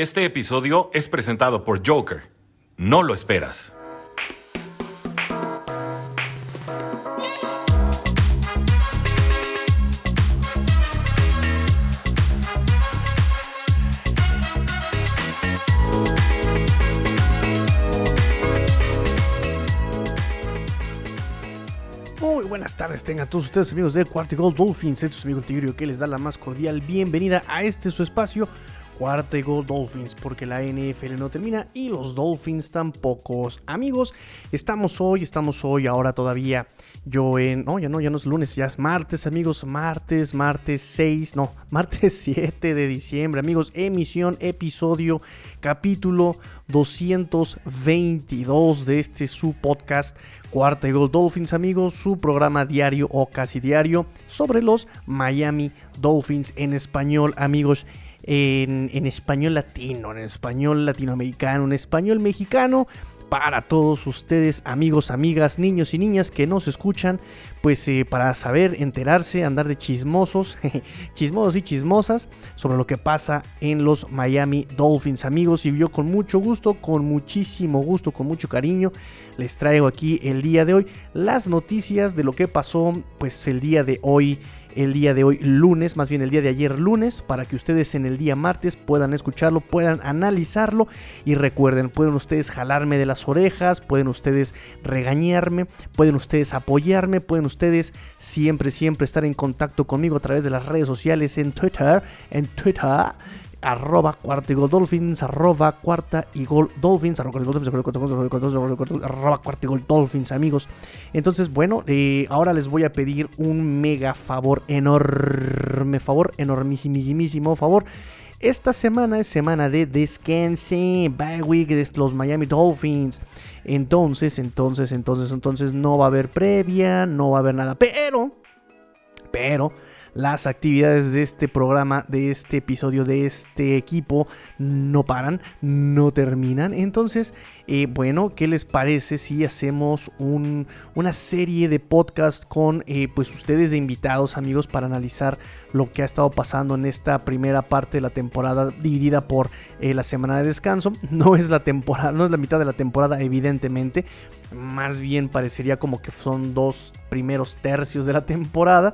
Este episodio es presentado por Joker. No lo esperas. Muy buenas tardes, tengan todos ustedes amigos de Cuarto Gold Dolphins, este es su amigo Tigrio que les da la más cordial bienvenida a este su espacio Cuarto Gold Dolphins, porque la NFL no termina y los Dolphins tampoco. Amigos, estamos hoy, estamos hoy, ahora todavía yo en, no, ya no, ya no es lunes, ya es martes, amigos, martes, martes 6, no, martes 7 de diciembre, amigos, emisión, episodio, capítulo 222 de este su podcast Gol Dolphins, amigos, su programa diario o casi diario sobre los Miami Dolphins en español, amigos. En, español latino, en español latinoamericano, en español mexicano, para todos ustedes, amigos, amigas, niños y niñas que nos escuchan, pues eh, para saber, enterarse, andar de chismosos, chismosos y chismosas sobre lo que pasa en los Miami Dolphins, amigos. Y yo con mucho gusto, con muchísimo gusto, con mucho cariño, les traigo aquí el día de hoy las noticias de lo que pasó, pues el día de hoy el día de hoy lunes, más bien el día de ayer lunes, para que ustedes en el día martes puedan escucharlo, puedan analizarlo y recuerden, pueden ustedes jalarme de las orejas, pueden ustedes regañarme, pueden ustedes apoyarme, pueden ustedes siempre, siempre estar en contacto conmigo a través de las redes sociales en Twitter, en Twitter arroba cuarta y gol dolphins, arroba cuarta y gol dolphins, arroba cuarta y gol dolphins, amigos. Entonces, bueno, eh, ahora les voy a pedir un mega favor, enorme favor, enormísimo favor. Esta semana es semana de descanse, bye week de los Miami Dolphins. Entonces, entonces, entonces, entonces no va a haber previa, no va a haber nada. Pero, pero, las actividades de este programa, de este episodio, de este equipo no paran, no terminan. Entonces, eh, bueno, ¿qué les parece si hacemos un, una serie de podcast con eh, pues ustedes de invitados, amigos, para analizar lo que ha estado pasando en esta primera parte de la temporada dividida por eh, la semana de descanso? No es la temporada, no es la mitad de la temporada, evidentemente. Más bien parecería como que son dos primeros tercios de la temporada.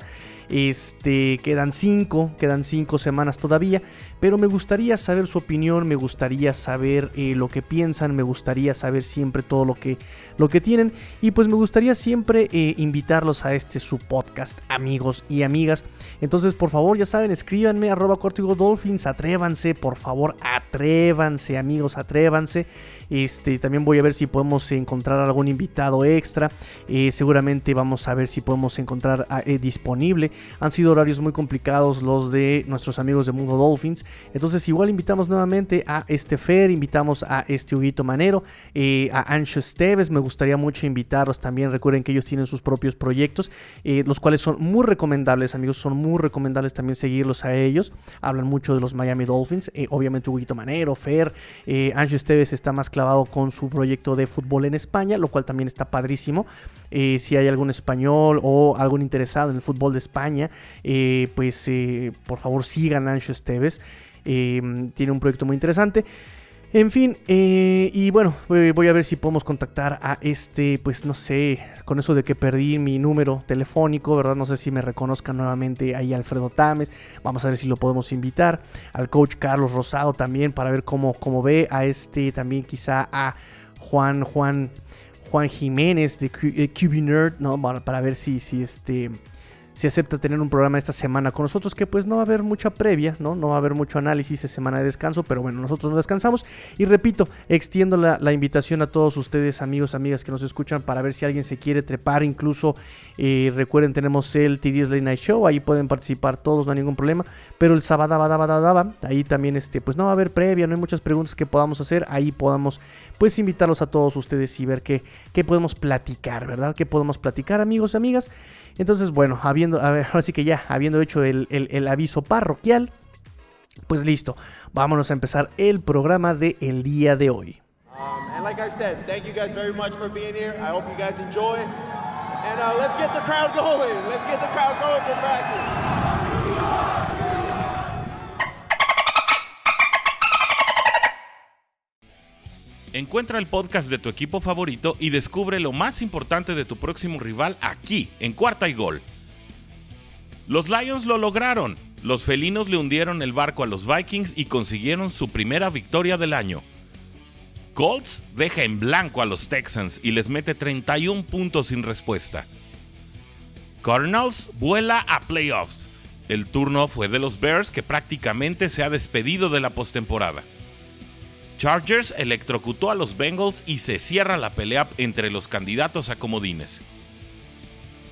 Este, quedan cinco, quedan cinco semanas todavía. Pero me gustaría saber su opinión, me gustaría saber eh, lo que piensan, me gustaría saber siempre todo lo que, lo que tienen. Y pues me gustaría siempre eh, invitarlos a este su podcast, amigos y amigas. Entonces, por favor, ya saben, escríbanme arroba cortigo dolphins, atrévanse, por favor, atrévanse, amigos, atrévanse. Este, también voy a ver si podemos encontrar algún invitado extra. Eh, seguramente vamos a ver si podemos encontrar disponible. Han sido horarios muy complicados los de nuestros amigos de Mundo Dolphins. Entonces igual invitamos nuevamente a este Fer, invitamos a este Huguito Manero, eh, a Ancho Esteves, me gustaría mucho invitarlos también, recuerden que ellos tienen sus propios proyectos, eh, los cuales son muy recomendables amigos, son muy recomendables también seguirlos a ellos, hablan mucho de los Miami Dolphins, obviamente Huguito Manero, Fer, Ancho Esteves está más clavado con su proyecto de fútbol en España, lo cual también está padrísimo, si hay algún español o algún interesado en el fútbol de España, pues por favor sigan a Ancho Esteves. Tiene un proyecto muy interesante. En fin, eh, y bueno, voy a ver si podemos contactar a este, pues no sé, con eso de que perdí mi número telefónico, ¿verdad? No sé si me reconozcan nuevamente ahí Alfredo Tames. Vamos a ver si lo podemos invitar. Al coach Carlos Rosado también para ver cómo, cómo ve a este, también quizá a Juan, Juan, Juan Jiménez de QB Nerd, ¿no? Para, ver si, si este si acepta tener un programa esta semana con nosotros, que pues no va a haber mucha previa, ¿no? No va a haber mucho análisis de semana de descanso, pero bueno, nosotros no descansamos. Y repito, extiendo la, invitación a todos ustedes, amigos, amigas que nos escuchan, para ver si alguien se quiere trepar. Incluso eh, recuerden, tenemos el TDS Late Night Show, ahí pueden participar todos, no hay ningún problema. Pero el sábado, ahí también, este, pues no va a haber previa, no hay muchas preguntas que podamos hacer, ahí podamos, pues invitarlos a todos ustedes y ver qué, qué podemos platicar, ¿verdad? ¿Qué podemos platicar, amigos amigas? Entonces, bueno, habiendo, ahora sí que ya, habiendo hecho el, aviso parroquial, pues listo, vámonos a empezar el programa de el día de hoy. Um, and like I said, thank you guys very much for being here. I hope you guys enjoy. And uh, let's get the crowd going. Let's get the crowd going for practice. Encuentra el podcast de tu equipo favorito y descubre lo más importante de tu próximo rival aquí, en Cuarta y Gol. Los Lions lo lograron. Los felinos le hundieron el barco a los Vikings y consiguieron su primera victoria del año. Colts deja en blanco a los Texans y les mete 31 puntos sin respuesta. Cardinals vuela a playoffs. El turno fue de los Bears que prácticamente se ha despedido de la postemporada. Chargers electrocutó a los Bengals y se cierra la pelea entre los candidatos a comodines.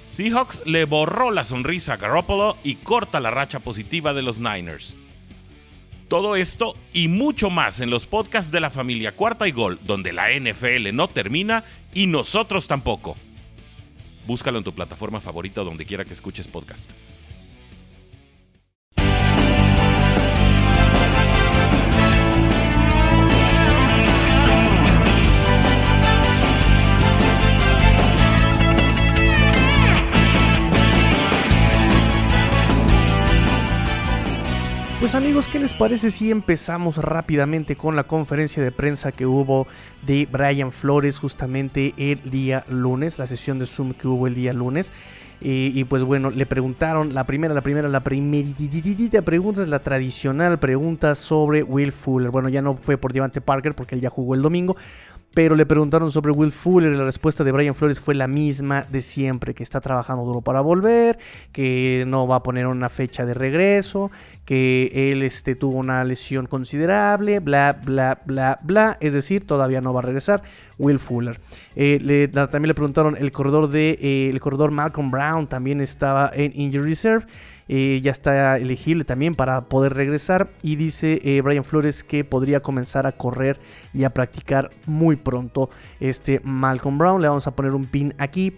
Seahawks le borró la sonrisa a Garoppolo y corta la racha positiva de los Niners. Todo esto y mucho más en los podcasts de la familia Cuarta y Gol, donde la NFL no termina y nosotros tampoco. Búscalo en tu plataforma favorita donde quiera que escuches podcast. Pues amigos, ¿qué les parece si empezamos rápidamente con la conferencia de prensa que hubo de Brian Flores justamente el día lunes, la sesión de Zoom que hubo el día lunes? y pues bueno, le preguntaron, la primera, la primera, la primera pregunta es la tradicional pregunta sobre Will Fuller. Bueno, ya no fue por Devante Parker porque él ya jugó el domingo, pero le preguntaron sobre Will Fuller y la respuesta de Brian Flores fue la misma de siempre, que está trabajando duro para volver, que no va a poner una fecha de regreso, que él este, tuvo una lesión considerable, bla, bla, bla, bla, es decir, todavía no va a regresar Will Fuller. Eh, también le preguntaron, el corredor, de, eh, el corredor Malcolm Brown también estaba en Injury Reserve. Eh, ya está elegible también para poder regresar. Y dice eh, Brian Flores que podría comenzar a correr y a practicar muy pronto este Malcolm Brown. Le vamos a poner un pin aquí.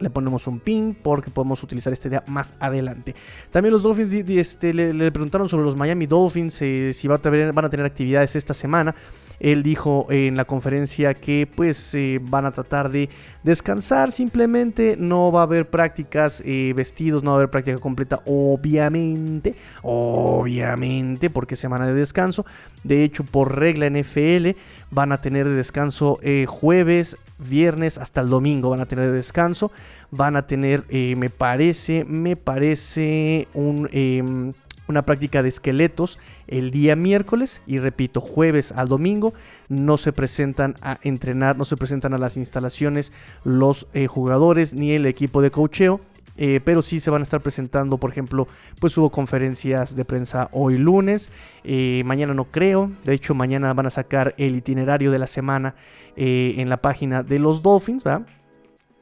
Le ponemos un pin porque podemos utilizar este día más adelante. También los Dolphins este, le, preguntaron sobre los Miami Dolphins eh, si van a tener actividades esta semana. Él dijo en la conferencia que pues eh, van a tratar de descansar simplemente, no va a haber prácticas eh, vestidos, no va a haber práctica completa, obviamente, obviamente, porque semana de descanso. De hecho, por regla NFL van a tener de descanso eh, jueves, viernes hasta el domingo van a tener de descanso. Van a tener, me parece, me parece em, una práctica de esqueletos el día miércoles y repito, jueves al domingo no se presentan a entrenar, no se presentan a las instalaciones los eh, jugadores ni el equipo de cocheo. Eh, pero sí se van a estar presentando, por ejemplo, pues hubo conferencias de prensa hoy lunes, eh, mañana no creo, de hecho mañana van a sacar el itinerario de la semana en la página de los Dolphins, ¿verdad?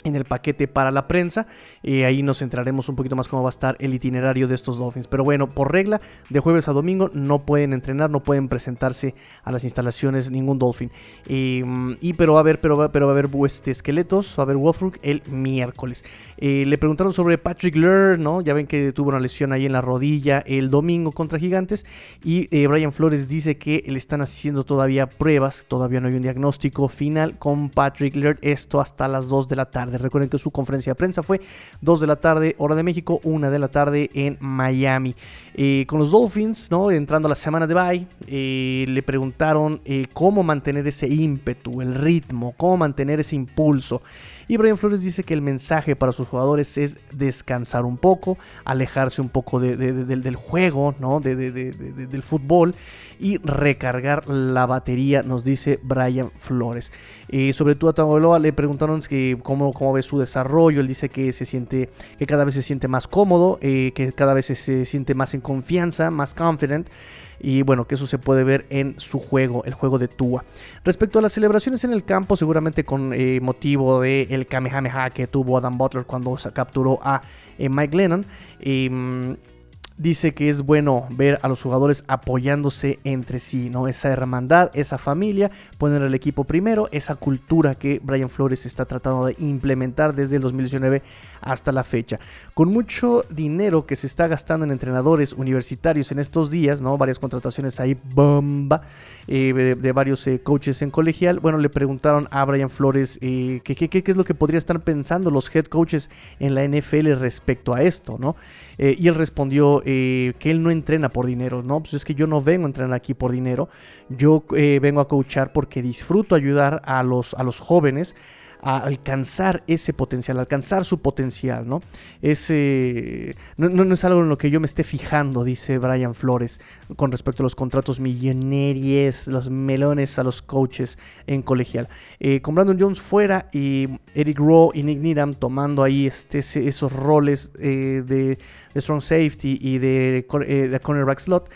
En el paquete para la prensa. y ahí nos centraremos un poquito más cómo va a estar el itinerario de estos Dolphins. Pero bueno, por regla, de jueves a domingo no pueden entrenar, no pueden presentarse a las instalaciones ningún Dolphin. y pero va a haber, pero va, pero va a haber este, esqueletos, va a haber Wolfrook el miércoles. Eh, le preguntaron sobre Patrick Lur, ¿no? Ya ven que tuvo una lesión ahí en la rodilla el domingo contra Gigantes. Y eh, Brian Flores dice que le están haciendo todavía pruebas, todavía no hay un diagnóstico final con Patrick Lur. Esto hasta las 2 de la tarde. Recuerden que su conferencia de prensa fue 2 de la tarde, hora de México, 1 de la tarde en Miami. Eh, con los Dolphins, ¿no? entrando a la semana de bye, eh, le preguntaron eh, cómo mantener ese ímpetu, el ritmo, cómo mantener ese impulso. Y Brian Flores dice que el mensaje para sus jugadores es descansar un poco, alejarse un poco del juego, ¿no? del fútbol y recargar la batería, nos dice Brian Flores. Eh, sobre todo a Tagovailoa le preguntaron que cómo, cómo, ve su desarrollo. Él dice que se siente, que cada vez se siente más cómodo, eh, que cada vez se siente más en confianza, más confident y bueno, que eso se puede ver en su juego, el juego de Tua. Respecto a las celebraciones en el campo, seguramente con eh, motivo del el Kamehameha que tuvo Adam Butler cuando capturó a eh, Mike Lennon. Em, dice que es bueno ver a los jugadores apoyándose entre sí, ¿no? Esa hermandad, esa familia, poner al equipo primero, esa cultura que Brian Flores está tratando de implementar desde el 2019 hasta la fecha. Con mucho dinero que se está gastando en entrenadores universitarios en estos días, ¿no? Varias contrataciones ahí, bomba, eh, de, varios eh, coaches en colegial. Bueno, le preguntaron a Brian Flores eh, qué, es lo que podría estar pensando los head coaches en la NFL respecto a esto, ¿no? y él respondió eh, que él no entrena por dinero, ¿no? Pues es que yo no vengo a entrenar aquí por dinero, yo eh, vengo a coachar porque disfruto ayudar a los, a los jóvenes a alcanzar ese potencial, alcanzar su potencial, ¿no? Es, no, es algo en lo que yo me esté fijando, dice Brian Flores, con respecto a los contratos millonarios, los melones a los coaches en colegial. Eh, con Brandon Jones fuera y Eric Rowe y Nick Needham tomando ahí este, esos roles eh, de, strong safety y de, eh, de cornerback slot.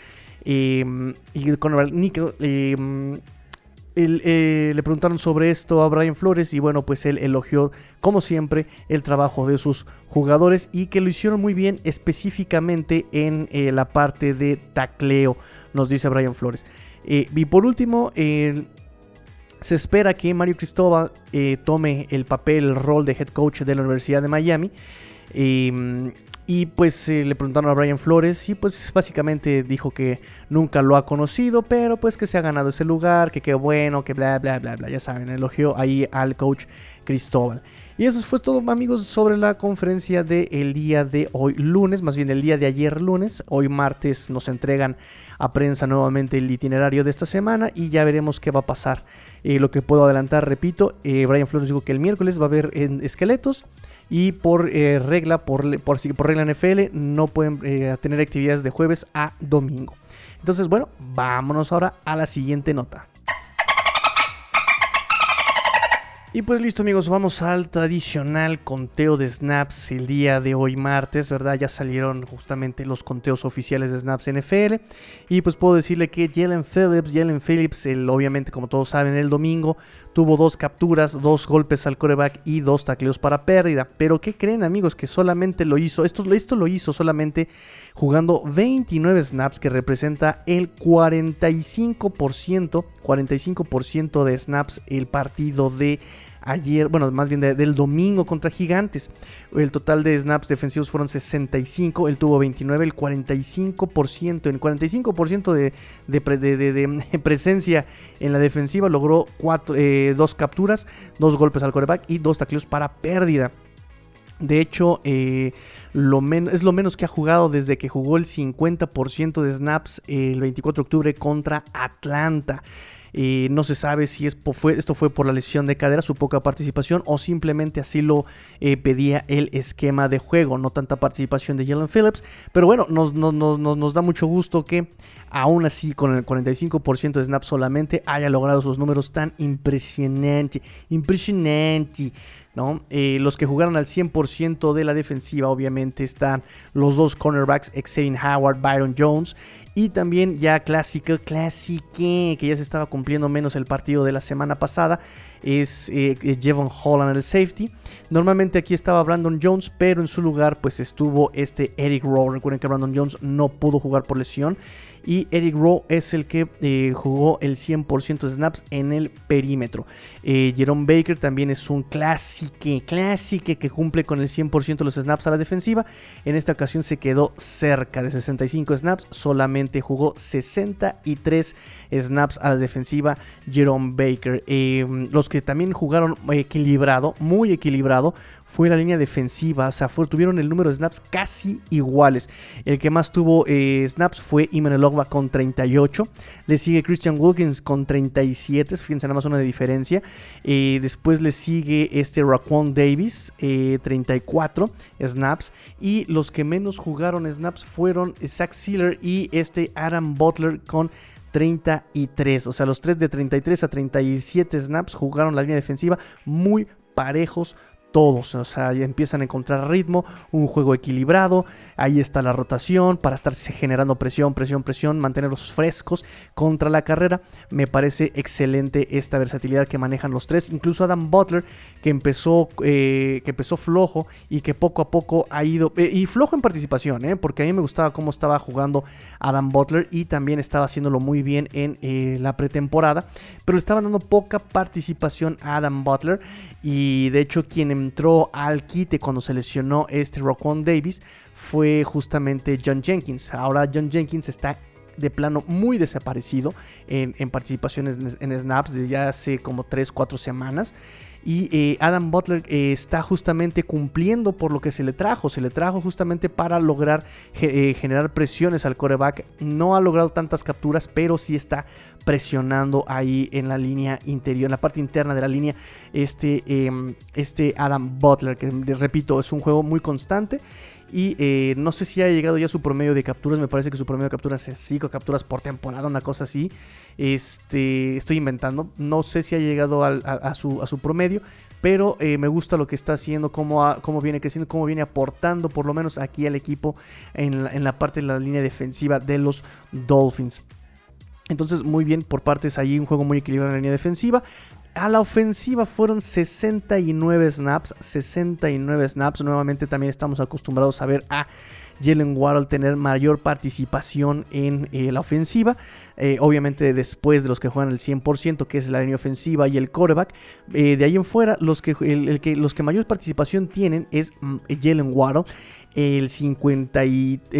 y de cornerback nickel eh, le preguntaron sobre esto a Brian Flores y bueno, pues él elogió, como siempre, el trabajo de sus jugadores y que lo hicieron muy bien específicamente en eh, la parte de tacleo, nos dice Brian Flores. Eh, y por último, se espera que Mario Cristóbal tome el papel, el rol de head coach de la Universidad de Miami. Y pues eh, le preguntaron a Brian Flores y pues básicamente dijo que nunca lo ha conocido, pero pues que se ha ganado ese lugar, que qué bueno, que bla, bla, bla, bla. Ya saben, elogió ahí al coach Cristóbal. Y eso fue todo amigos sobre la conferencia del día de hoy lunes, más bien el día de ayer lunes. Hoy martes nos entregan a prensa nuevamente el itinerario de esta semana y ya veremos qué va a pasar. Eh, lo que puedo adelantar, repito, eh, Brian Flores dijo que el miércoles va a haber en esqueletos y por eh, regla, por, por, por, regla NFL, no pueden eh, tener actividades de jueves a domingo. Entonces, bueno, vámonos ahora a la siguiente nota. Y pues listo amigos, vamos al tradicional conteo de snaps el día de hoy martes, ¿verdad? Ya salieron justamente los conteos oficiales de snaps NFL. Y pues puedo decirle que Jalen Phillips, Jalen Phillips, el, obviamente como todos saben, el domingo tuvo dos capturas, dos golpes al coreback y dos tacleos para pérdida. Pero ¿qué creen amigos? Que solamente lo hizo, esto, esto lo hizo solamente jugando 29 snaps, que representa el 45%, 45% de snaps el partido de ayer, bueno, más bien del domingo contra Gigantes. El total de snaps defensivos fueron 65, él tuvo 29, el 45%, el 45% de, de, presencia en la defensiva logró cuatro, eh, dos capturas, dos golpes al coreback y dos tacleos para pérdida. De hecho, eh, es lo menos que ha jugado desde que jugó el 50% de snaps el 24 de octubre contra Atlanta no se sabe si es fue, esto fue por la lesión de cadera, su poca participación, o simplemente así lo eh, pedía el esquema de juego, no tanta participación de Jalen Phillips. Pero bueno, nos, nos da mucho gusto que aún así con el 45% de snap solamente haya logrado esos números tan impresionantes. Impresionante. Eh, los que jugaron al 100% de la defensiva, obviamente, están los dos cornerbacks, Xavier Howard, Byron Jones. Y también ya clásico, clásico, que ya se estaba cumpliendo menos el partido de la semana pasada, es eh, Jevon Holland el safety. Normalmente aquí estaba Brandon Jones, pero en su lugar pues estuvo este Eric Rowe. Recuerden que Brandon Jones no pudo jugar por lesión y Eric Rowe es el que eh, jugó el 100% de snaps en el perímetro. Eh, Jerome Baker también es un clásico, clásico que cumple con el 100% de los snaps a la defensiva. En esta ocasión se quedó cerca de 65 snaps, solamente jugó 63 snaps a la defensiva Jerome Baker. Eh, los que también jugaron equilibrado, muy equilibrado, fue la línea defensiva. O sea, tuvieron el número de snaps casi iguales. El que más tuvo eh, snaps fue Iman Elogba con 38. Le sigue Christian Wilkins con 37. Fíjense nada más una de diferencia. Eh, después le sigue este Raquan Davis, 34 eh, snaps. Y los que menos jugaron snaps fueron Zach Sealer y este Adam Butler con 33. O sea, los tres de 33 a 37 snaps jugaron la línea defensiva muy parejos todos, o sea, empiezan a encontrar ritmo, un juego equilibrado, ahí está la rotación para estarse generando presión, presión, presión, mantenerlos frescos contra la carrera. Me parece excelente esta versatilidad que manejan los tres, incluso Adam Butler que empezó, eh, que empezó flojo y que poco a poco ha ido, eh, y flojo en participación, eh, porque a mí me gustaba cómo estaba jugando Adam Butler y también estaba haciéndolo muy bien en la pretemporada, pero le estaban dando poca participación a Adam Butler y de hecho quien entró al quite cuando se lesionó este Roquan Davis fue justamente John Jenkins. Ahora John Jenkins está de plano muy desaparecido en, participaciones en, snaps desde ya hace como 3-4 semanas. Y eh, Adam Butler eh, está justamente cumpliendo por lo que se le trajo. Se le trajo justamente para lograr eh, generar presiones al coreback. No ha logrado tantas capturas, pero sí está presionando ahí en la línea interior, en la parte interna de la línea. Este, em, este Adam Butler, que repito, es un juego muy constante. Y no sé si ha llegado ya su promedio de capturas. Me parece que su promedio de capturas es 5 capturas por temporada, una cosa así. Este, estoy inventando. No sé si ha llegado a, su, promedio. Pero eh, me gusta lo que está haciendo, cómo, viene creciendo, cómo viene aportando, por lo menos aquí al equipo en la, en la parte de la línea defensiva de los Dolphins. Entonces, muy bien por partes ahí, un juego muy equilibrado en la línea defensiva. A la ofensiva fueron 69 snaps, 69 snaps. Nuevamente también estamos acostumbrados a ver a Jalen Waddle tener mayor participación en eh, la ofensiva. Eh, obviamente después de los que juegan el 100%, que es la línea ofensiva y el quarterback. Eh, de ahí en fuera, los que, el, que, los que mayor participación tienen es mm, Jalen Waddle. El 50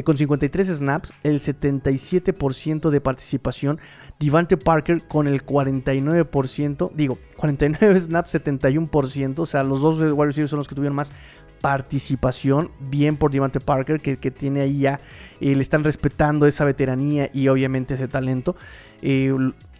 con 53 snaps, el 77% de participación. Devante Parker con el 49%, digo, 49 snaps, 71%, o sea, los dos receivers son los que tuvieron más participación, bien por Devante Parker, que, tiene ahí ya, eh, le están respetando esa veteranía y obviamente ese talento. Eh,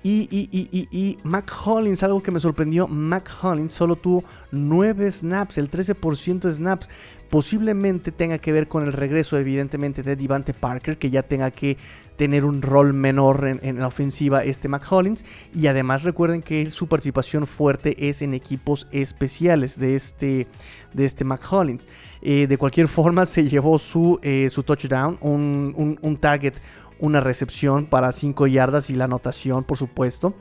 y, y, y, y, Mac Hollins, algo que me sorprendió, Mac Hollins solo tuvo 9 snaps, el 13% de snaps. Posiblemente tenga que ver con el regreso, evidentemente, de Devante Parker, que ya tenga que tener un rol menor en, la ofensiva este Mac Hollins. Y además recuerden que su participación fuerte es en equipos especiales de este, de este Mac Hollins. Eh, de cualquier forma, se llevó su, eh, su touchdown, un, un, un target una recepción para 5 yardas y la anotación, por supuesto.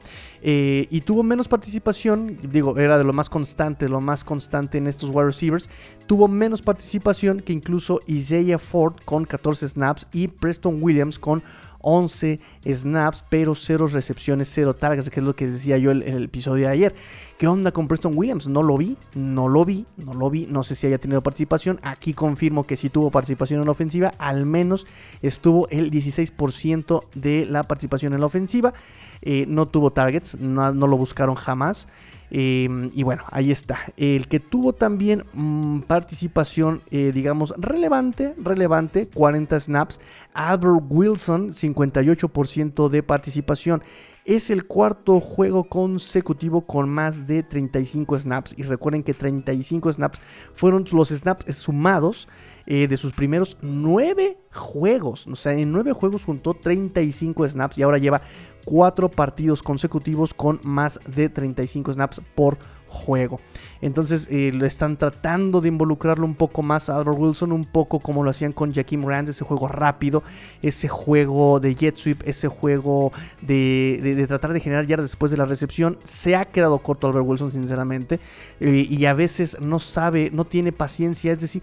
Eh, y tuvo menos participación, digo, era de lo más constante, lo más constante en estos wide receivers. Tuvo menos participación que incluso Isaiah Ford con 14 snaps y Preston Williams con 11 snaps, pero 0 recepciones, 0 targets, que es lo que decía yo en el, episodio de ayer. ¿Qué onda con Preston Williams? No lo vi, no lo vi, no lo vi, no sé si haya tenido participación. Aquí confirmo que sí tuvo participación en la ofensiva, al menos estuvo el 16% de la participación en la ofensiva. Eh, no tuvo targets, no, no lo buscaron jamás. Em, y bueno, ahí está. El que tuvo también mm, participación, eh, digamos, relevante, relevante, 40 snaps. Albert Wilson, 58% de participación. Es el cuarto juego consecutivo con más de 35 snaps. Y recuerden que 35 snaps fueron los snaps sumados eh, de sus primeros 9 juegos. O sea, en 9 juegos juntó 35 snaps y ahora lleva 4 partidos consecutivos con más de 35 snaps por juego. Entonces eh, lo están tratando de involucrarlo un poco más a Albert Wilson, un poco como lo hacían con Jaquim Rand, ese juego rápido, ese juego de jet sweep, ese juego de, tratar de generar yardas después de la recepción. Se ha quedado corto Albert Wilson, sinceramente, eh, y a veces no sabe, no tiene paciencia, es decir,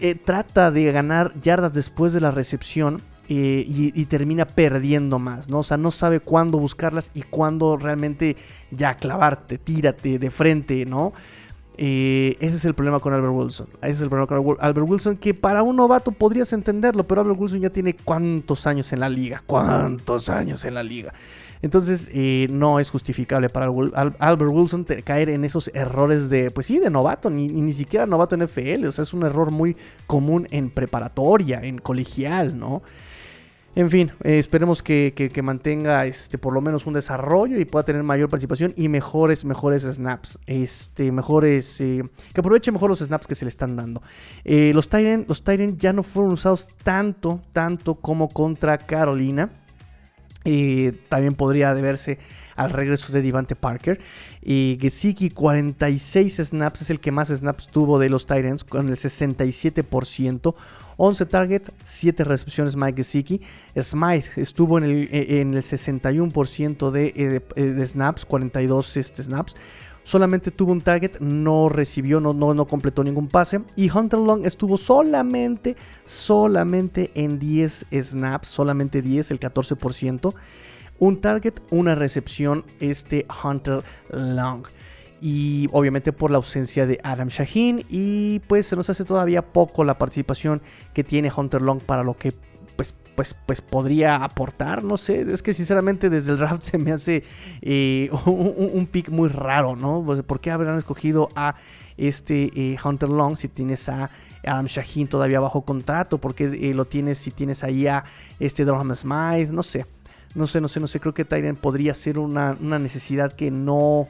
eh, trata de ganar yardas después de la recepción eh, y, termina perdiendo más, ¿no? O sea, no sabe cuándo buscarlas y cuándo realmente ya clavarte, tírate de frente, ¿no? Eh, ese es el problema con Albert Wilson. Ese es el problema con Albert Wilson, que para un novato podrías entenderlo, pero Albert Wilson ya tiene cuántos años en la liga, cuántos años en la liga. Entonces, eh, no es justificable para Albert Wilson caer en esos errores de, pues sí, de novato, ni, ni siquiera novato en FL. O sea, es un error muy común en preparatoria, en colegial, ¿no? En fin, eh, esperemos que, mantenga este, por lo menos un desarrollo y pueda tener mayor participación y mejores, mejores snaps. Este, mejores. Eh, que aproveche mejor los snaps que se le están dando. Los Tyrant los ya no fueron usados tanto, tanto como contra Carolina. También podría deberse al regreso de Devante Parker. Y Gesicki, 46 snaps, es el que más snaps tuvo de los Tyrants, con el 67%. 11 targets, 7 recepciones Mike Gesicki. Smythe estuvo en el, e, en el 61% de, eh, eh, de, snaps, 42 este, snaps. Solamente tuvo un target, no recibió, no, no, no completó ningún pase. Y Hunter Long estuvo solamente, solamente en 10 snaps, solamente 10, el 14%. Un target, una recepción, este Hunter Long y obviamente por la ausencia de Adam Shaheen y pues se nos hace todavía poco la participación que tiene Hunter Long para lo que pues pues, pues podría aportar, no sé, es que sinceramente desde el draft se me hace eh, un, pick muy raro, ¿no? Pues, ¿Por qué habrán escogido a este eh, Hunter Long si tienes a Adam Shaheen todavía bajo contrato? ¿Por qué lo tienes si tienes ahí a este Durham Smythe? No sé, no sé, no sé, no sé, creo que Tyrion podría ser una, una necesidad que no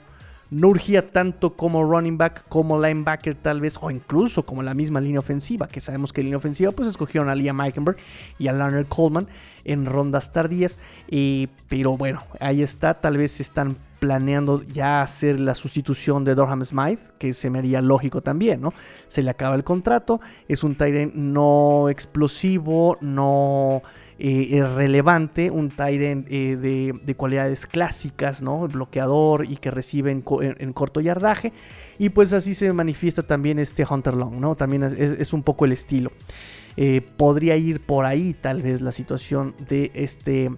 no urgía tanto como running back, como linebacker tal vez, o incluso como la misma línea ofensiva, que sabemos que línea ofensiva pues escogieron a Liam Eikenberg y a Leonard Coleman en rondas tardías, pero bueno, ahí está, tal vez están planeando ya hacer la sustitución de Dorham Smythe, que se me haría lógico también, ¿no? Se le acaba el contrato, es un Tyrant no explosivo, no eh, relevante, un Tyrant eh, de, cualidades clásicas, ¿no? Bloqueador y que recibe en, corto yardaje. Y pues así se manifiesta también este Hunter Long, ¿no? También es, un poco el estilo. Eh, podría ir por ahí tal vez la situación de este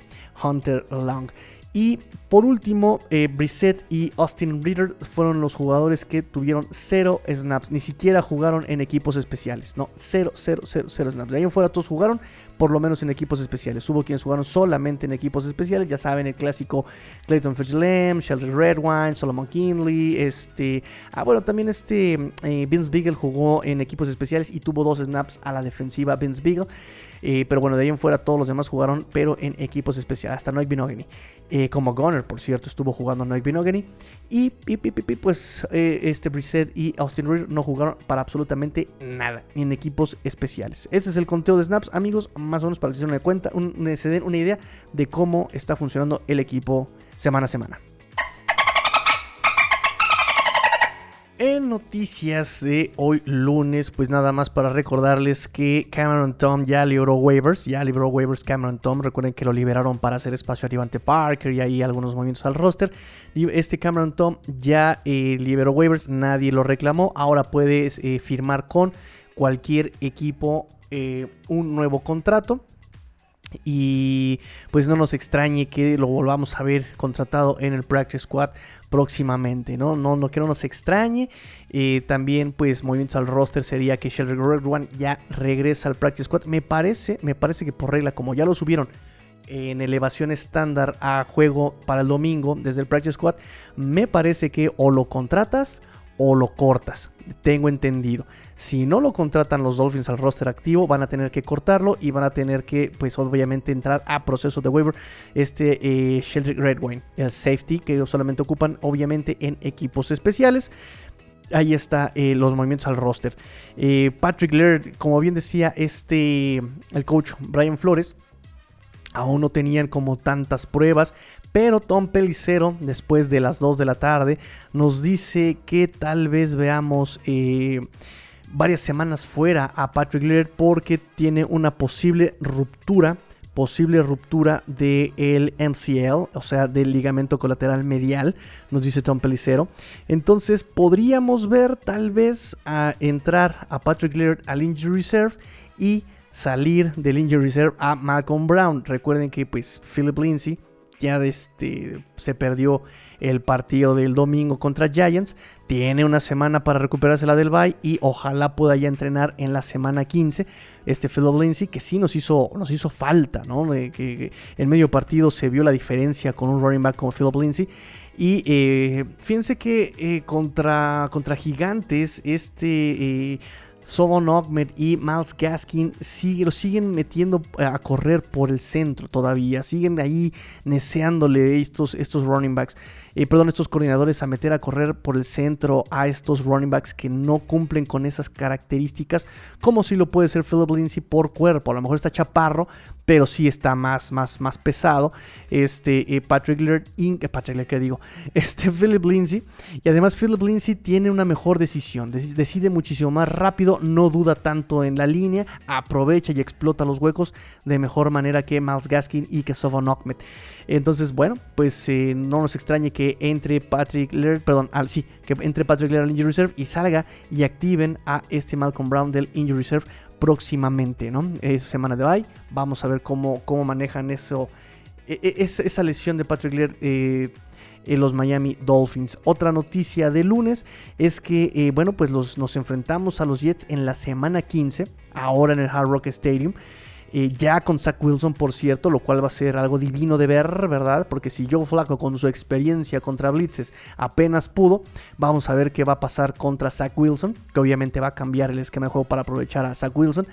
Hunter Long. Y por último, eh, Brissett y Austin Reader fueron los jugadores que tuvieron cero snaps. Ni siquiera jugaron en equipos especiales. No, cero, cero, cero, cero snaps. De ahí en fuera todos jugaron, por lo menos en equipos especiales. Hubo quienes jugaron solamente en equipos especiales. Ya saben, el clásico Clayton Fitzgerald, Sheldon Redwine, Solomon Kinley. Este, ah, bueno, también este eh, Vince Beagle jugó en equipos especiales y tuvo dos snaps a la defensiva Vince Beagle. Eh, pero bueno, de ahí en fuera todos los demás jugaron, pero en equipos especiales. Hasta Noik Binogany. Eh, como Gunner, por cierto, estuvo jugando Noik Binogany. Y, pues eh, este Brissett y Austin Reed no jugaron para absolutamente nada, ni en equipos especiales. Ese es el conteo de snaps, amigos, más o menos para que se den cuenta, se den una idea de cómo está funcionando el equipo semana a semana. En noticias de hoy lunes, pues nada más para recordarles que Cameron Tom ya libró waivers, ya libró waivers Cameron Tom, recuerden que lo liberaron para hacer espacio a Devante Parker y ahí algunos movimientos al roster. Este Cameron Tom ya eh, liberó waivers, nadie lo reclamó, ahora puedes eh, firmar con cualquier equipo eh, un nuevo contrato. Y pues no nos extrañe que lo volvamos a ver contratado en el Practice Squad próximamente, ¿no? No, no que no nos extrañe. Eh, también, pues, movimientos al roster sería que Sheldon Redwan ya regresa al Practice Squad. Me parece, me parece que por regla, como ya lo subieron en elevación estándar a juego para el domingo desde el Practice Squad, me parece que o lo contratas o lo cortas. Tengo entendido. Si no lo contratan los Dolphins al roster activo, van a tener que cortarlo y van a tener que, pues obviamente, entrar a proceso de waiver. Este eh, Sheldrick Redwine, el safety, que solamente ocupan, obviamente, en equipos especiales. Ahí está eh, los movimientos al roster. Eh, Patrick Laird, como bien decía este, el coach Brian Flores, aún no tenían como tantas pruebas, pero Tom Pelicero, después de las 2 de la tarde, nos dice que tal vez veamos eh, varias semanas fuera a Patrick Laird porque tiene una posible ruptura posible ruptura del MCL, o sea, del ligamento colateral medial, nos dice Tom Pelicero. Entonces podríamos ver tal vez a entrar a Patrick Laird al injury reserve y salir del injury reserve a Malcolm Brown. Recuerden que pues Philip Lindsay ya este, se perdió el partido del domingo contra Giants. Tiene una semana para recuperarse la del bye y ojalá pueda ya entrenar en la semana 15. Este Philip Lindsay que sí nos hizo, nos hizo falta, ¿no? que, en medio partido se vio la diferencia con un running back como Philip Lindsay. Y eh, fíjense que eh, contra, contra Gigantes, este... Eh, Sobon Ahmed y Miles Gaskin sigue, lo siguen metiendo a correr por el centro todavía. Siguen ahí neceándole estos, estos running backs. Perdón, estos coordinadores a meter a correr por el centro a estos running backs que no cumplen con esas características, como si lo puede ser Philip Lindsay por cuerpo. A lo mejor está chaparro, pero sí está más, más, más pesado. Este eh, Patrick Laird, eh, Patrick Laird, ¿qué digo? Este Philip Lindsay. Y además Philip Lindsay tiene una mejor decisión. Decide muchísimo más rápido, no duda tanto en la línea, aprovecha y explota los huecos de mejor manera que Miles Gaskin y que Sovon Ahmed. Entonces, bueno, pues eh, no nos extrañe que entre Patrick Laird, perdón, sí, que entre Patrick Laird al Injury Reserve y salga y activen a este Malcolm Brown del Injury Reserve próximamente, ¿no? Es semana de bye, vamos a ver cómo, cómo manejan eso, e, e, esa lesión de Patrick Laird. Eh, en los Miami Dolphins. Otra noticia de lunes es que, eh, bueno, pues los, nos enfrentamos a los Jets en la semana 15, ahora en el Hard Rock Stadium. Eh, ya con Zach Wilson, por cierto, lo cual va a ser algo divino de ver, ¿verdad? Porque si Joe Flaco con su experiencia contra Blitzes apenas pudo, vamos a ver qué va a pasar contra Zach Wilson, que obviamente va a cambiar el esquema de juego para aprovechar a Zach Wilson.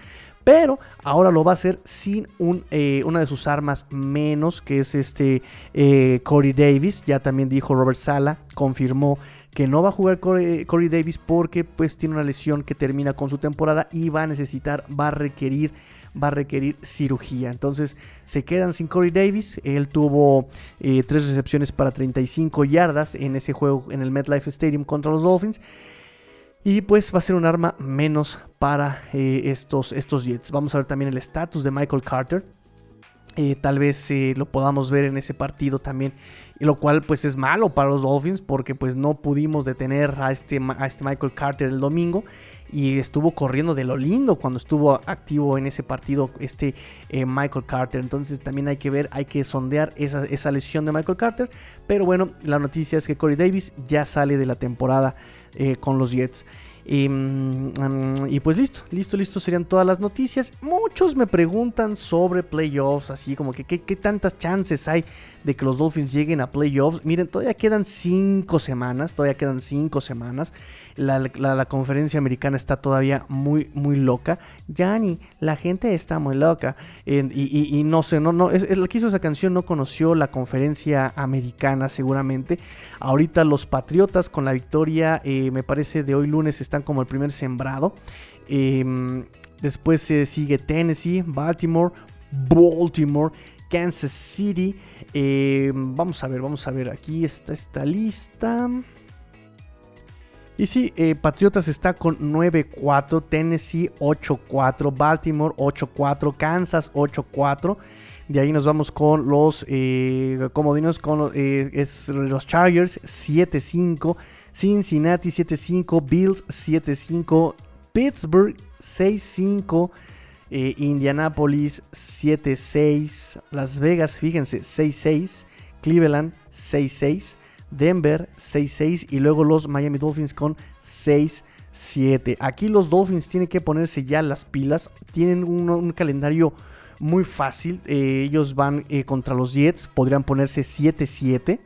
Pero ahora lo va a hacer sin eh, una de sus armas menos, que es este eh, Corey Davis. Ya también dijo Robert Sala, confirmó que no va a jugar Corey, Corey, Davis porque pues tiene una lesión que termina con su temporada y va a necesitar, va a requerir va a requerir cirugía. Entonces se quedan sin Corey Davis. Él tuvo eh, tres recepciones para 35 yardas en ese juego en el MetLife Stadium contra los Dolphins. Y pues va a ser un arma menos para eh, estos, estos Jets. Vamos a ver también el estatus de Michael Carter. Eh, tal vez lo podamos ver en ese partido también. Y lo cual pues es malo para los Dolphins porque pues no pudimos detener a este, a este Michael Carter el domingo y estuvo corriendo de lo lindo cuando estuvo activo en ese partido este eh, Michael Carter. Entonces también hay que ver, hay que sondear esa, esa, lesión de Michael Carter. Pero bueno, la noticia es que Corey Davis ya sale de la temporada eh, con los Jets. Mm, y, pues listo, listo, listo serían todas las noticias. Muchos me preguntan sobre playoffs, así como que qué, tantas chances hay de que los Dolphins lleguen a playoffs. Miren, todavía quedan cinco semanas, todavía quedan cinco semanas. La, conferencia americana está todavía muy, muy loca. Yanni, la gente está muy loca. y, no sé, no, no, el que hizo esa canción no conoció la conferencia americana seguramente. Ahorita los Patriotas con la victoria, eh, me parece de hoy lunes, están como el primer sembrado. Em, después se sigue Tennessee, Baltimore, Baltimore, Kansas City. Em, vamos a ver, vamos a ver. Aquí está esta lista. Y sí, eh, Patriotas está con 9-4, Tennessee 8-4, Baltimore 8-4, Kansas 8-4. De ahí nos vamos con los eh, comodinos, con eh, es los Chargers 7-5, Cincinnati 7-5, Bills 7-5, Pittsburgh 6-5, eh, Indianapolis 7-6, Las Vegas, fíjense, 6-6, Cleveland 6-6, Denver 6-6 y luego los Miami Dolphins con 6-7. Aquí los Dolphins tienen que ponerse ya las pilas, tienen un calendario muy fácil. Eh, ellos van eh, contra los Jets, podrían ponerse 7-7.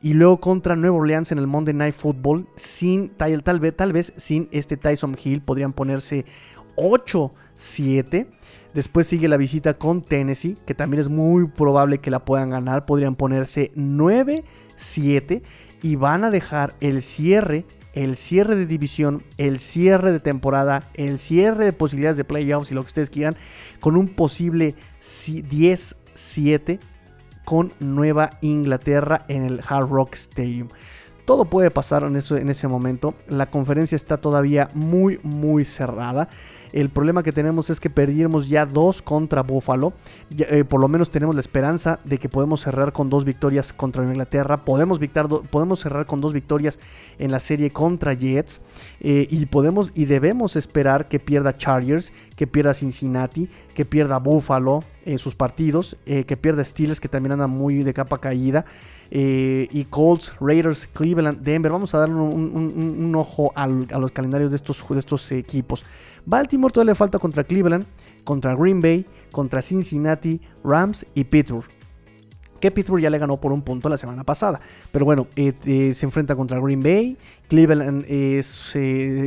Y luego contra Nueva Orleans en el Monday Night Football, sin, tal, tal, vez, tal vez sin este Tyson Hill, podrían ponerse 8-7. Después sigue la visita con Tennessee, que también es muy probable que la puedan ganar. Podrían ponerse 9-7 y van a dejar el cierre el cierre de división, el cierre de temporada, el cierre de posibilidades de playoffs y lo que ustedes quieran, con un posible 10-7 con Nueva Inglaterra en el Hard Rock Stadium. Todo puede pasar en, en ese momento. La conferencia está todavía muy, muy cerrada. El problema que tenemos es que perdimos ya dos contra Buffalo. Eh, por lo menos tenemos la esperanza de que podemos cerrar con dos victorias contra Inglaterra. Podemos, podemos cerrar con dos victorias en la serie contra Jets. Eh, y podemos y debemos esperar que pierda Chargers, que pierda Cincinnati, que pierda Buffalo en sus partidos, eh, que pierda Steelers, que también anda muy de capa caída. y Colts, Raiders, Cleveland, Denver. Vamos a darle un, ojo a los calendarios de estos, de estos equipos. Baltimore todavía le falta contra Cleveland, contra Green Bay, contra Cincinnati, Rams y Pittsburgh. Que Pittsburgh ya le ganó por un punto la semana pasada. Pero bueno, eh, eh, se enfrenta contra Green Bay. Cleveland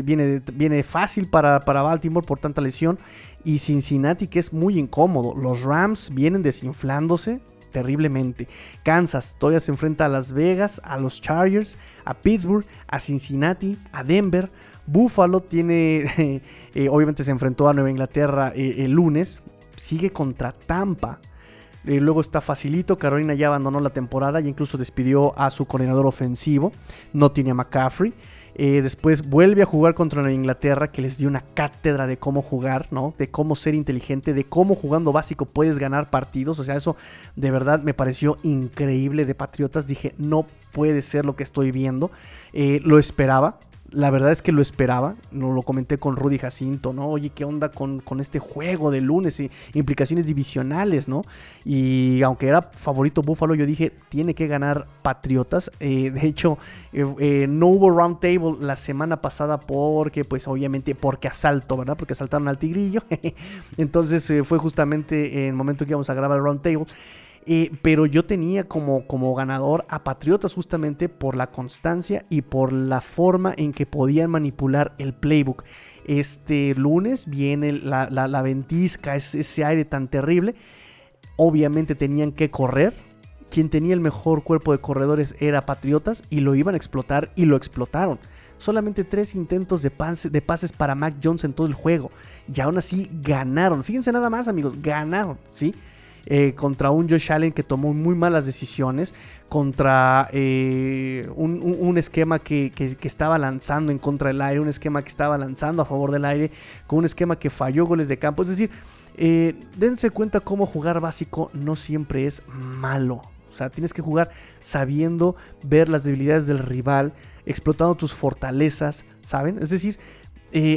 viene, viene, fácil para, para Baltimore por tanta lesión. Y Cincinnati que es muy incómodo. Los Rams vienen desinflándose terriblemente. Kansas todavía se enfrenta a Las Vegas, a los Chargers, a Pittsburgh, a Cincinnati, a Denver. Buffalo tiene, eh, obviamente se enfrentó a Nueva Inglaterra eh, el lunes, sigue contra Tampa. Eh, luego está facilito, Carolina ya abandonó la temporada y incluso despidió a su coordinador ofensivo, no tiene a McCaffrey. después vuelve a jugar contra Nueva Inglaterra, que les dio una cátedra de cómo jugar, ¿no? De cómo ser inteligente, de cómo jugando básico puedes ganar partidos. O sea, eso de verdad me pareció increíble de Patriotas. Dije, no puede ser lo que estoy viendo. lo esperaba, La verdad es que lo esperaba, no lo comenté con Rudy Jacinto, ¿no? Oye, ¿qué onda con, este juego de lunes y implicaciones divisionales, ¿no? Y aunque era favorito Buffalo, yo dije, tiene que ganar Patriotas. Eh, de hecho, eh, eh, no hubo round table la semana pasada porque, pues obviamente, porque asalto, ¿verdad? Porque asaltaron al tigrillo. Entonces fue justamente en el momento que íbamos a grabar el round table. Eh, pero yo tenía como, como ganador a Patriotas justamente por la constancia y por la forma en que podían manipular el playbook. Este lunes viene la, la, ventisca, ese aire tan terrible. Obviamente tenían que correr. Quien tenía el mejor cuerpo de corredores era Patriotas y lo iban a explotar y lo explotaron solamente tres intentos de, de, pases para Mac Jones en todo el juego. Y aún así ganaron. Fíjense nada más, amigos, ganaron, ¿sí? Eh, contra un Josh Allen que tomó muy malas decisiones, contra eh, un, esquema que, estaba lanzando en contra del aire, un esquema que estaba lanzando a favor del aire, con un esquema que falló goles de campo. Es decir, eh, dense cuenta cómo jugar básico no siempre es malo. O sea, tienes que jugar sabiendo ver las debilidades del rival, explotando tus fortalezas, ¿saben? Es decir,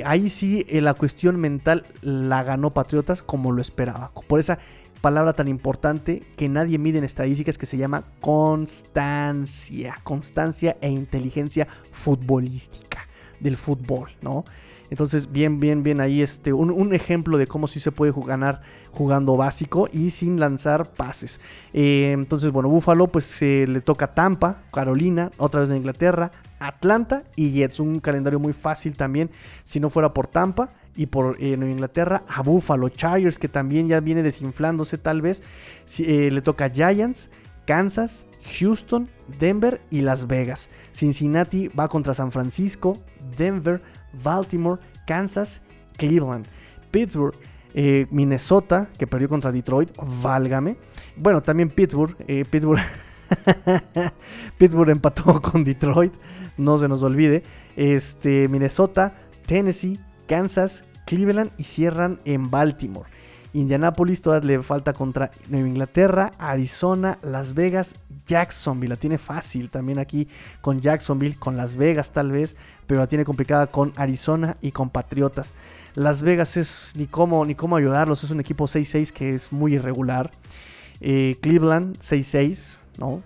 ahí sí la cuestión mental la ganó Patriotas como lo esperaba. Por esa palabra tan importante que nadie mide en estadísticas que se llama constancia. Constancia e inteligencia futbolística del fútbol, ¿no? Entonces, bien, bien, bien ahí este, un, ejemplo de cómo sí se puede ganar jugando básico y sin lanzar pases. Eh, entonces, bueno, Búfalo pues se le toca Tampa, Carolina, otra vez de Inglaterra, Atlanta y Jets. Un calendario muy fácil también si no fuera por Tampa y por eh, Nueva Inglaterra a Buffalo Chargers, que también ya viene desinflándose tal vez. Eh, le toca Giants, Kansas, Houston, Denver y Las Vegas. Cincinnati va contra San Francisco, Denver, Baltimore, Kansas, Cleveland. Pittsburgh, eh, Minnesota, que perdió contra Detroit, válgame. Bueno, también Pittsburgh, Pittsburgh. Pittsburgh empató con Detroit, no se nos olvide. Este, Minnesota, Tennessee, Kansas, Cleveland y cierran en Baltimore. Indianapolis todavía le falta contra Nueva Inglaterra, Arizona, Las Vegas, Jacksonville. La tiene fácil también aquí con Jacksonville, con Las Vegas tal vez, pero la tiene complicada con Arizona y con Patriotas. Las Vegas es ni cómo, ni cómo ayudarlos, es un equipo 6-6 que es muy irregular. Eh, Cleveland 6-6, ¿no?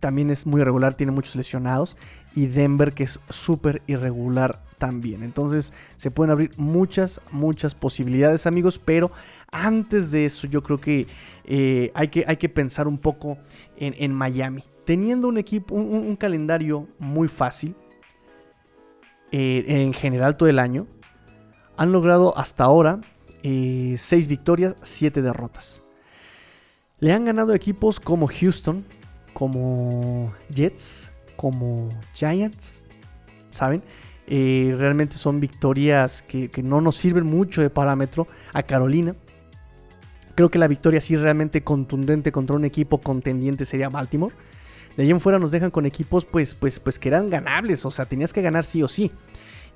También es muy irregular, tiene muchos lesionados. Y Denver que es súper irregular también. Entonces se pueden abrir muchas, muchas posibilidades amigos, pero antes de eso yo creo que, eh, hay, que hay que pensar un poco en, Miami. Teniendo un equipo, un, calendario muy fácil, eh, en general todo el año, han logrado hasta ahora 6 eh, victorias, 7 derrotas. Le han ganado equipos como Houston, como Jets, como Giants, ¿saben? Eh, realmente son victorias que, no nos sirven mucho de parámetro a Carolina. Creo que la victoria sí realmente contundente contra un equipo contendiente sería Baltimore. De ahí en fuera nos dejan con equipos pues, pues, pues que eran ganables, o sea, tenías que ganar sí o sí.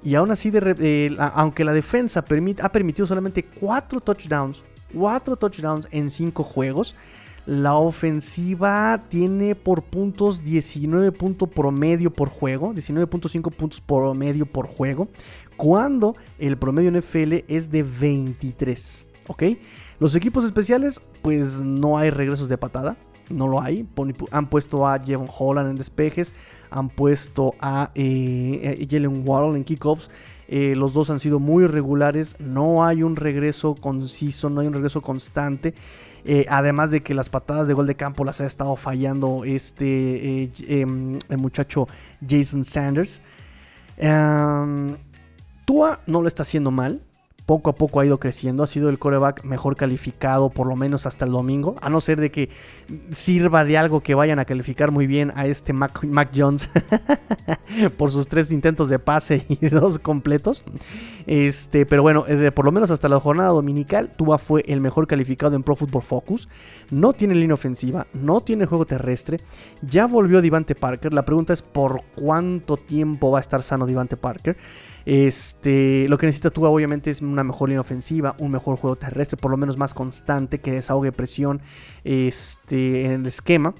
Y aún así, de, aunque la defensa ha permitido solamente 4 touchdowns, 4 touchdowns en 5 juegos, la ofensiva tiene por puntos 19 puntos promedio por juego, 19.5 puntos promedio por juego, cuando el promedio NFL es de 23. ¿Ok? Los equipos especiales, pues no hay regresos de patada. No lo hay. Han puesto a Jevon Holland en despejes. Han puesto a eh, Jalen en kickoffs. Eh, los dos han sido muy regulares. No hay un regreso conciso, no hay un regreso constante. Eh, además de que las patadas de gol de campo las ha estado fallando este eh, em, el muchacho Jason Sanders. Em, Tua no lo está haciendo mal poco a poco ha ido creciendo, ha sido el coreback mejor calificado por lo menos hasta el domingo, a no ser de que sirva de algo que vayan a calificar muy bien a este Mac, Jones por sus tres intentos de pase y dos completos. Este, pero bueno, eh, por lo menos hasta la jornada dominical, Tua fue el mejor calificado en Pro Football Focus. No tiene línea ofensiva, no tiene juego terrestre. Ya volvió Divante Parker. La pregunta es por cuánto tiempo va a estar sano Divante Parker. Este, lo que necesita Tua obviamente es una mejor línea ofensiva, un mejor juego terrestre, por lo menos más constante, que desahogue presión este, en el esquema.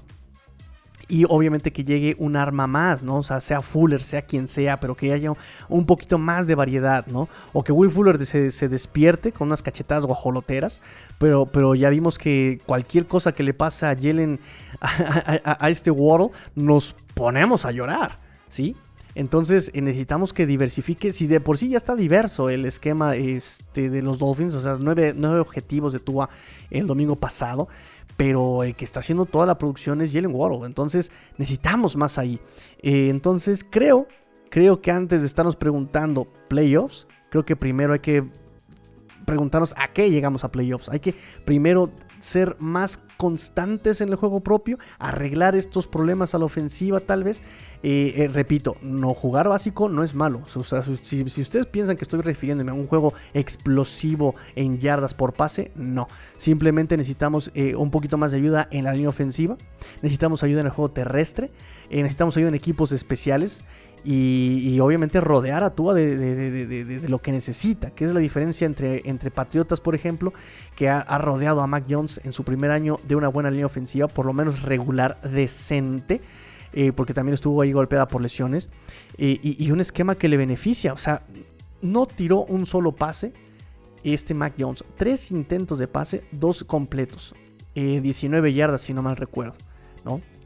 y obviamente que llegue un arma más, ¿no? O sea, sea Fuller, sea quien sea, pero que haya un poquito más de variedad, ¿no? O que Will Fuller se, despierte con unas cachetadas guajoloteras, pero, pero ya vimos que cualquier cosa que le pasa a Jalen, a, este Waddle, nos ponemos a llorar, ¿sí? Entonces eh, necesitamos que diversifique. Si de por sí ya está diverso el esquema este, de los Dolphins, o sea, nueve, nueve objetivos de Tua el domingo pasado pero el que está haciendo toda la producción es Jalen Waddle. Entonces necesitamos más ahí. Eh, entonces creo, creo que antes de estarnos preguntando playoffs, creo que primero hay que preguntarnos a qué llegamos a playoffs. Hay que primero ser más constantes en el juego propio, arreglar estos problemas a la ofensiva tal vez. Eh, eh, repito, no jugar básico no es malo. O sea, si, ustedes piensan que estoy refiriéndome a un juego explosivo en yardas por pase, no. Simplemente necesitamos eh, un poquito más de ayuda en la línea ofensiva. Necesitamos ayuda en el juego terrestre. necesitamos ayuda en equipos especiales. Y, obviamente rodear a Tua de, lo que necesita, que es la diferencia entre, entre Patriotas, por ejemplo, que ha, rodeado a Mac Jones en su primer año de una buena línea ofensiva, por lo menos regular, decente. Eh, porque también estuvo ahí golpeada por lesiones, eh, y, un esquema que le beneficia, o sea, no tiró un solo pase este Mac Jones, tres intentos de pase, dos completos, 19 eh, yardas si no mal recuerdo,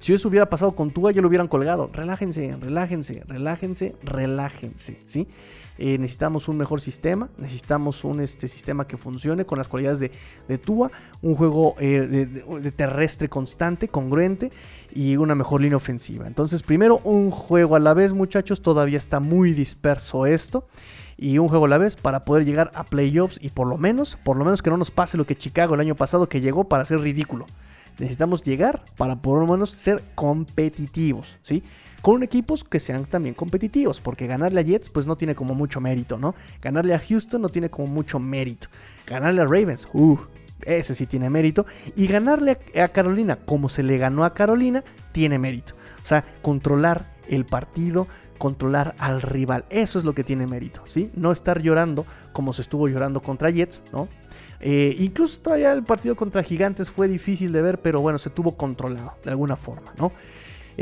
Si eso hubiera pasado con Tua, ya lo hubieran colgado. Relájense, relájense, relájense, relájense, ¿sí? Eh, necesitamos un mejor sistema, necesitamos un este, sistema que funcione con las cualidades de, de Tua, un juego eh, de, terrestre constante, congruente y una mejor línea ofensiva. Entonces, primero un juego a la vez, muchachos, todavía está muy disperso esto y un juego a la vez para poder llegar a playoffs y por lo menos, por lo menos que no nos pase lo que Chicago el año pasado que llegó para ser ridículo necesitamos llegar para por lo menos ser competitivos, ¿sí? Con equipos que sean también competitivos, porque ganarle a Jets pues no tiene como mucho mérito, ¿no? Ganarle a Houston no tiene como mucho mérito. Ganarle a Ravens, uh, ese sí tiene mérito. Y ganarle a, Carolina como se le ganó a Carolina, tiene mérito. O sea, controlar el partido, controlar al rival. Eso es lo que tiene mérito, ¿sí? No estar llorando como se estuvo llorando contra Jets, ¿no? Eh, incluso todavía el partido contra Gigantes fue difícil de ver, pero bueno, se tuvo controlado de alguna forma, ¿no?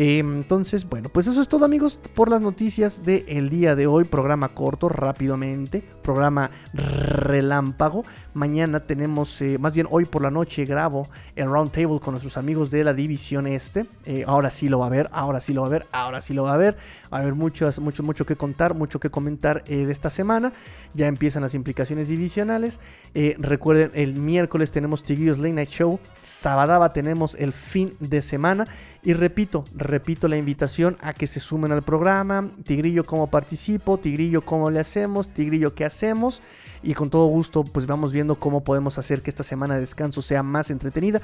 Em, entonces, bueno, pues eso es todo amigos por las noticias del día de hoy. Programa corto, rápidamente, programa relámpago. Mañana tenemos, eh, más bien hoy por la noche grabo el round table con nuestros amigos de la división este. Eh, ahora sí lo va a ver, ahora sí lo va a ver, ahora sí lo va a ver. Va a haber mucho, mucho, mucho que contar, mucho que comentar eh, de esta semana. Ya empiezan las implicaciones divisionales. recuerden, el miércoles tenemos Tigrillos Late Night Show. Sabadaba tenemos el fin de semana. Y repito, repito la invitación a que se sumen al programa. Tigrillo, ¿cómo participo? Tigrillo, ¿cómo le hacemos? Tigrillo, ¿qué hacemos? Y con todo gusto, pues vamos viendo cómo podemos hacer que esta semana de descanso sea más entretenida.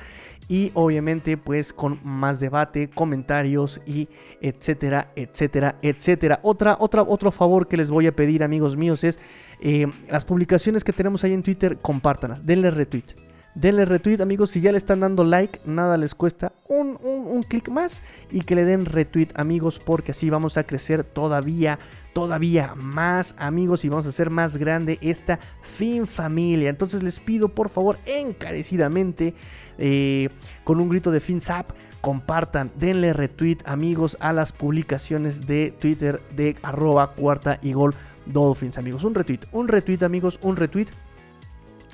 Y obviamente, pues con más debate, comentarios y etcétera, etcétera, etcétera. Otra, otra, otro favor que les voy a pedir, amigos míos, es eh, las publicaciones que tenemos ahí en Twitter, compártanlas, denle retweet Denle retweet, amigos. Si ya le están dando like, nada les cuesta un, un, clic más. Y que le den retweet, amigos, porque así vamos a crecer todavía, todavía más, amigos. Y vamos a hacer más grande esta fin familia. Entonces les pido, por favor, encarecidamente, eh, con un grito de FinSap, compartan, denle retweet, amigos, a las publicaciones de Twitter de arroba cuarta y gol Dolphins, amigos. Un retweet, un retweet, amigos, un retweet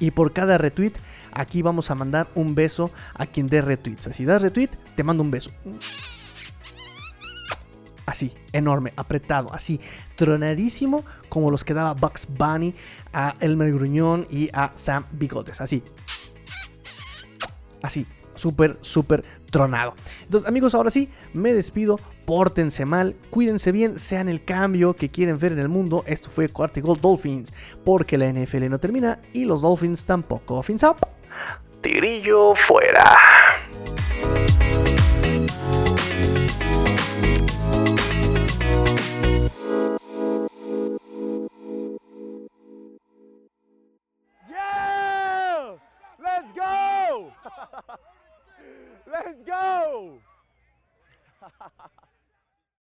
y por cada retweet, aquí vamos a mandar un beso a quien dé retweets. Si das retweet, te mando un beso. Así, enorme, apretado, así, tronadísimo, como los que daba Bugs Bunny a Elmer Gruñón y a Sam Bigotes. Así. Así, súper, súper tronado. Entonces, amigos, ahora sí, me despido. Pórtense mal, cuídense bien, sean el cambio que quieren ver en el mundo. Esto fue Cuarto Gold Dolphins, porque la NFL no termina y los Dolphins tampoco. Fins up. Tigrillo fuera. Let's go!